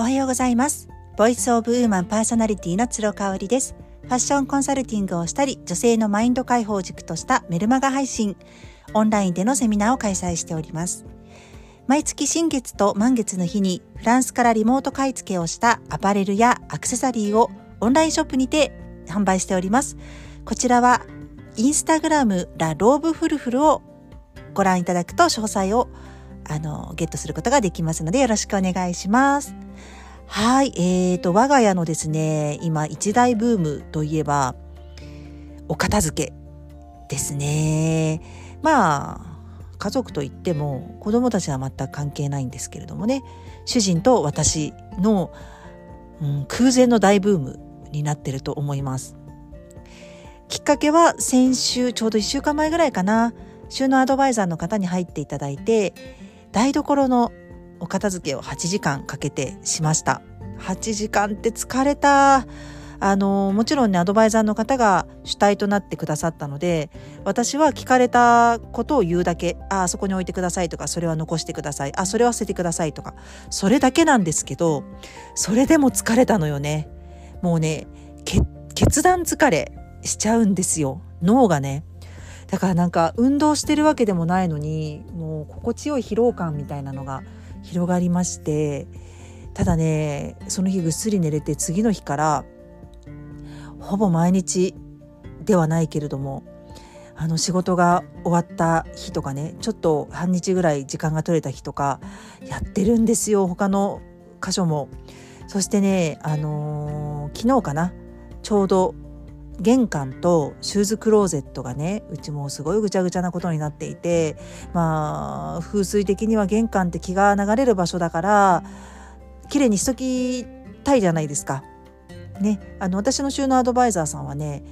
おはようございます。ボイスオブウーマンパーソナリティの鶴香織です。ファッションコンサルティングをしたり、女性のマインド解放軸としたメルマガ配信、オンラインでのセミナーを開催しております。毎月新月と満月の日にフランスからリモート買い付けをしたアパレルやアクセサリーをオンラインショップにて販売しております。こちらはインスタグラムラローブフルフルをご覧いただくと詳細をあのゲットすることができますのでよろしくお願いします。はい、えーと、我が家のですね、今一大ブームといえば、お片付けですね。まあ、家族といっても子供たちは全く関係ないんですけれどもね、主人と私の、うん、空前の大ブームになってると思います。きっかけは先週、ちょうど1週間前ぐらいかな、収納アドバイザーの方に入っていただいて、台所のお片付けを8時間かけてしました。8時間って疲れた。あの、もちろんね、アドバイザーの方が主体となってくださったので、私は聞かれたことを言うだけ、あ、あそこに置いてくださいとか、それは残してください、あ、それは捨ててくださいとか、それだけなんですけど、それでも疲れたのよね。もうね、決断疲れしちゃうんですよ。脳がね。だからなんか運動してるわけでもないのに、もう心地よい疲労感みたいなのが広がりましてただねその日ぐっすり寝れて次の日からほぼ毎日ではないけれどもあの仕事が終わった日とかねちょっと半日ぐらい時間が取れた日とかやってるんですよ他の箇所も。そしてね、あのー、昨日かなちょうど玄関とシューズクローゼットがねうちもすごいぐちゃぐちゃなことになっていてまあ風水的には玄関って気が流れる場所だから綺麗にしときたいじゃないですか。ね、あの私の収納アドバイザーさんはね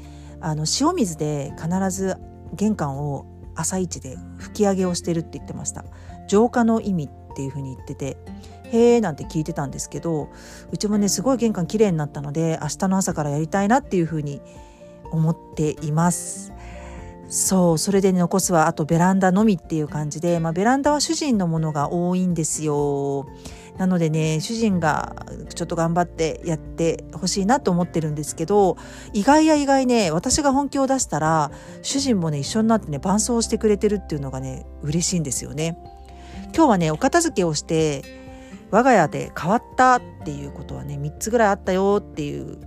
あの塩水で必ず玄関を朝一で拭き上げをしてるって言ってました浄化の意味っていうふうに言っててへえなんて聞いてたんですけどうちもねすごい玄関綺麗になったので明日の朝からやりたいなっていうふうに思っています。そうそれで残すはあとベランダのみっていう感じで、まあ、ベランダは主人のものが多いんですよ。なのでね主人がちょっと頑張ってやってほしいなと思ってるんですけど意外や意外ね私が本気を出したら主人もね一緒になってね伴走してくれてるっていうのがね嬉しいんですよね。今日はねお片付けをして我が家で変わったっていうことはね3つぐらいあったよっていう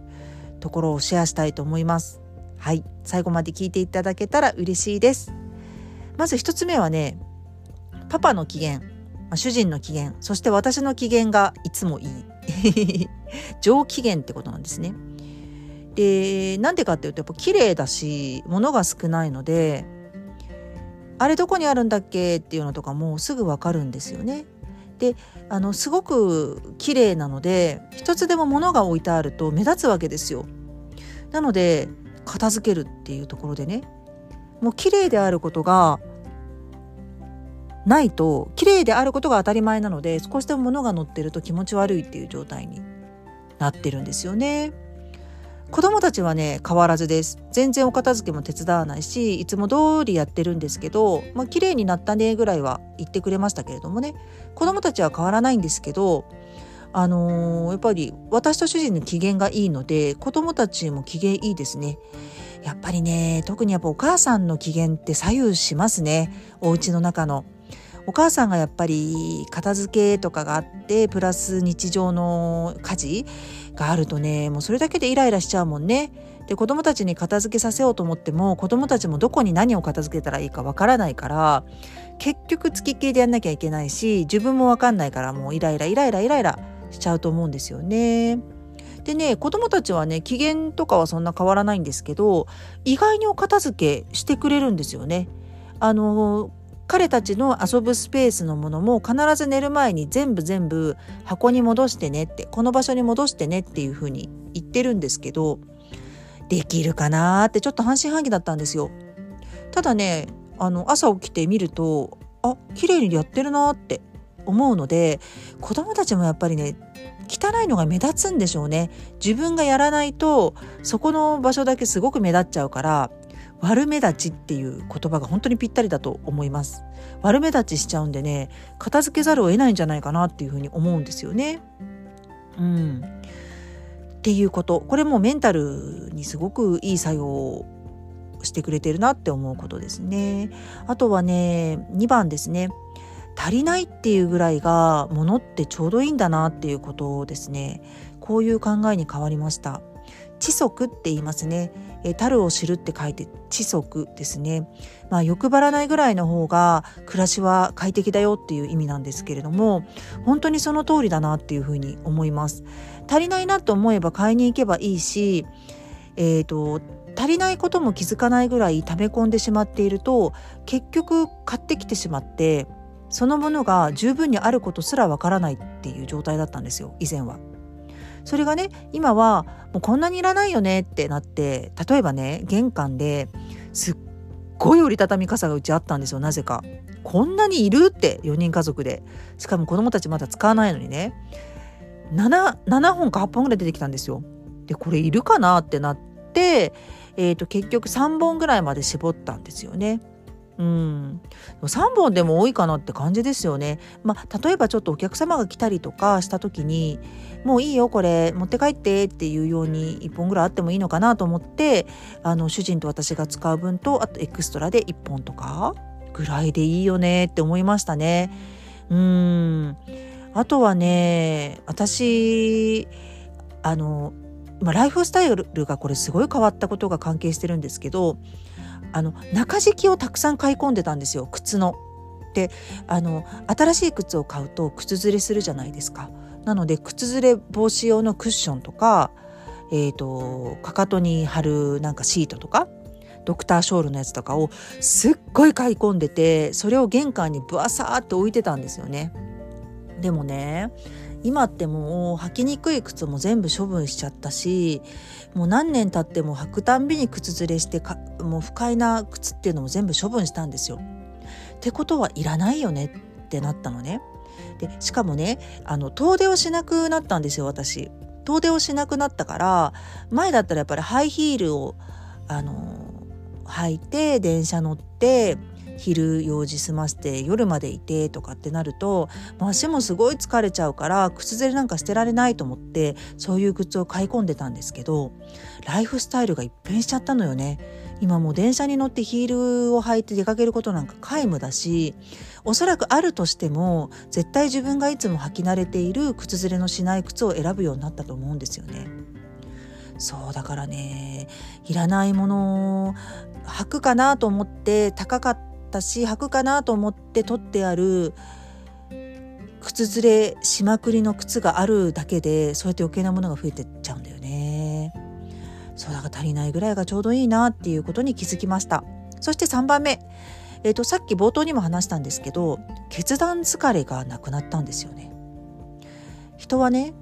ところをシェアしたいと思います。はい、最後まで聞いていただけたら嬉しいです。まず一つ目はね、パパの機嫌、主人の機嫌、そして私の機嫌がいつもいい。上機嫌ってことなんですね。で、なんでかっていうとやっぱ綺麗だし、物が少ないので、あれどこにあるんだっけっていうのとかもすぐわかるんですよね。であのすごく綺麗なので一つでも物が置いてあると目立つわけですよ。なので片付けるっていうところでね。もう綺麗であることがないと綺麗であることが当たり前なので少しでも物が乗ってると気持ち悪いっていう状態になってるんですよね。子供たちはね変わらずです。全然お片付けも手伝わないしいつも通りやってるんですけどまあ綺麗になったねぐらいは言ってくれましたけれどもね。子供たちは変わらないんですけどあのー、やっぱり私と主人の機嫌がいいので子供たちも機嫌いいですね。やっぱりね特にやっぱお母さんの機嫌って左右しますねお家の中の。お母さんがやっぱり片付けとかがあってプラス日常の家事があるとねもうそれだけでイライラしちゃうもんね。で子供たちに片付けさせようと思っても子供たちもどこに何を片付けたらいいかわからないから結局付きっきりでやんなきゃいけないし自分もわかんないからもうイライライライライライラしちゃうと思うんですよね。でね子供たちはね機嫌とかはそんな変わらないんですけど意外にお片付けしてくれるんですよね。あの彼たちの遊ぶスペースのものも必ず寝る前に全部全部箱に戻してねってこの場所に戻してねっていうふうに言ってるんですけどできるかなってちょっと半信半疑だったんですよ。ただねあの朝起きてみるとあ綺麗にやってるなって思うので子供たちもやっぱりね汚いのが目立つんでしょうね。自分がやらないとそこの場所だけすごく目立っちゃうから悪目立ちっていう言葉が本当にぴったりだと思います。悪目立ちしちゃうんでね片付けざるを得ないんじゃないかなっていうふうに思うんですよね。うん。っていうこと。これもメンタルにすごくいい作用をしてくれてるなって思うことですね。あとはね2番ですね。足りないっていうぐらいがものってちょうどいいんだなっていうことですね。こういう考えに変わりました。知足って言いますね。え樽を知るって書いて知足ですね。まあ欲張らないぐらいの方が暮らしは快適だよっていう意味なんですけれども本当にその通りだなっていうふうに思います。足りないなと思えば買いに行けばいいしえーと足りないことも気づかないぐらい溜め込んでしまっていると結局買ってきてしまってそのものが十分にあることすらわからないっていう状態だったんですよ以前は。それがね今はもうこんなにいらないよねってなって例えばね玄関ですっごい折りたたみ傘がうちあったんですよなぜか。こんなにいるって4人家族でしかも子供たちまだ使わないのにね 7, 7本か8本ぐらい出てきたんですよ。でこれいるかなってなって、えー、と結局3本ぐらいまで絞ったんですよね。うん、3本でも多いかなって感じですよね。まあ、例えばちょっとお客様が来たりとかした時にもういいよこれ持って帰ってっていうように1本ぐらいあってもいいのかなと思ってあの主人と私が使う分とあとエクストラで1本とかぐらいでいいよねって思いましたね。うんあとはね私あの、まあ、ライフスタイルがこれすごい変わったことが関係してるんですけどあの中敷きをたくさん買い込んでたんですよ靴の。であの新しい靴を買うと靴ずれするじゃないですか。なので靴ずれ防止用のクッションとか、えーと、かかとに貼るなんかシートとかドクターショールのやつとかをすっごい買い込んでてそれを玄関にぶわさーって置いてたんですよね。でもね今ってもう履きにくい靴も全部処分しちゃったしもう何年経っても履くたんびに靴ずれしてもう不快な靴っていうのも全部処分したんですよ。ってことはいらないよねってなったのね。でしかもねあの遠出をしなくなったんですよ私。遠出をしなくなったから前だったらやっぱりハイヒールをあの履いて電車乗って昼用事済ませて夜までいてとかってなるとまあ足もすごい疲れちゃうから靴ずれなんか捨てられないと思ってそういう靴を買い込んでたんですけどライフスタイルが一変しちゃったのよね。今もう電車に乗ってヒールを履いて出かけることなんか皆無だしおそらくあるとしても絶対自分がいつも履き慣れている靴ずれのしない靴を選ぶようになったと思うんですよね。そうだからねいらないもの履くかなと思って高かったったし履くかなと思って取ってある靴ずれしまくりの靴があるだけでそうやって余計なものが増えてっちゃうんだよね。そうだから足りないぐらいがちょうどいいなっていうことに気づきました。そして3番目、えーと、さっき冒頭にも話したんですけど決断疲れがなくなったんですよね。人はね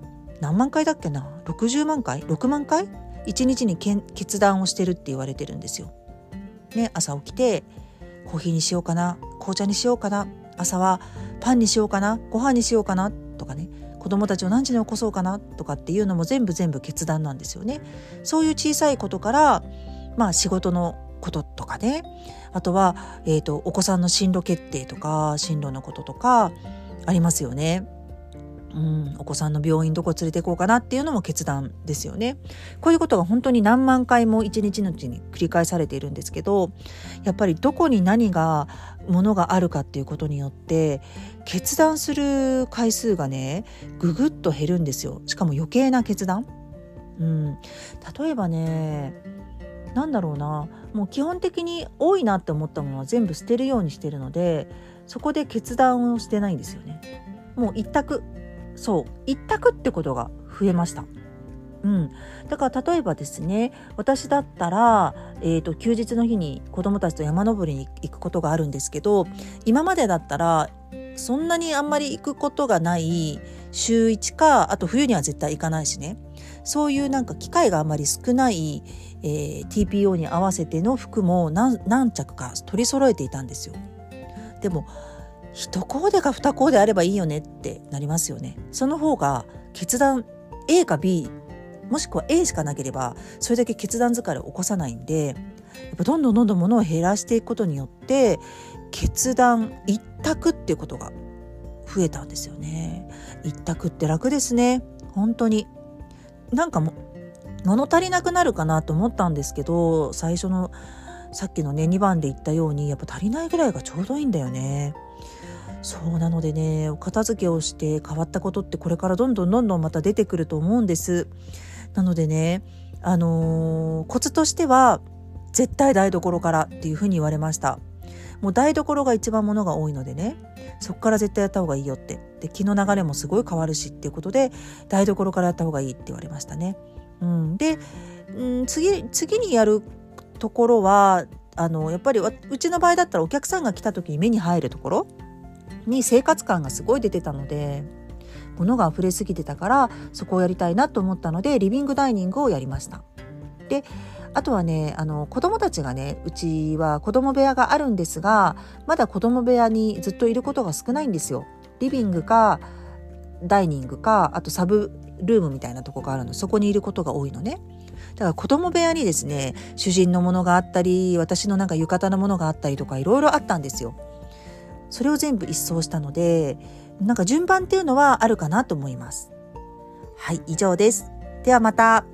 何万回だっけな？60万回？6万回？1日に決断をしてるって言われてるんですよ。ね朝起きてコーヒーにしようかな紅茶にしようかな朝はパンにしようかなご飯にしようかなとかね子供たちを何時に起こそうかなとかっていうのも全部全部決断なんですよね。そういう小さいことからまあ仕事のこととかねあとは、えーとお子さんの進路決定とか進路のこととかありますよね。うん、お子さんの病院どこ連れて行こうかなっていうのも決断ですよね。こういうことが本当に何万回も一日のうちに繰り返されているんですけどやっぱりどこに何がものがあるかっていうことによって決断する回数がねぐぐっと減るんですよ。しかも余計な決断。うん、例えばねなんだろうなもう基本的に多いなって思ったものは全部捨てるようにしてるのでそこで決断をしてないんですよね。もう一択そう一択ってことが増えました。うん、だから例えばですね私だったら、えーと、休日の日に子どもたちと山登りに行くことがあるんですけど今までだったらそんなにあんまり行くことがない週1かあと冬には絶対行かないしねそういうなんか機会があまり少ない、えー、TPO に合わせての服も何着か取り揃えていたんですよ。でも一コーデか二コーデあればいいよねってなりますよね。その方が決断 A か B もしくは A しかなければそれだけ決断疲れを起こさないんでやっぱどんどんどんどんものを減らしていくことによって決断一択っていうことが増えたんですよね。一択って楽ですね。本当になんかも物足りなくなるかなと思ったんですけど最初のさっきのね2番で言ったようにやっぱ足りないぐらいがちょうどいいんだよね。そうなのでねお片付けをして変わったことってこれからどんどんどんどんまた出てくると思うんです。なのでねあのー、コツとしては絶対台所からっていうふうに言われました。もう台所が一番ものが多いのでねそこから絶対やった方がいいよってで気の流れもすごい変わるしっていうことで台所からやった方がいいって言われましたね。うん、で、うん、次次にやるところはあのやっぱりうちの場合だったらお客さんが来た時に目に入るところに生活感がすごい出てたので物が溢れすぎてたからそこをやりたいなと思ったのでリビングダイニングをやりました。であとはねあの子供たちがねうちは子供部屋があるんですがまだ子供部屋にずっといることが少ないんですよ。リビングかダイニングかあとサブルームみたいなとこがあるのそこにいることが多いのね。だから子供部屋にですね主人のものがあったり私のなんか浴衣のものがあったりとかいろいろあったんですよ。それを全部一掃したのでなんか順番っていうのはあるかなと思います。はい以上です。ではまた。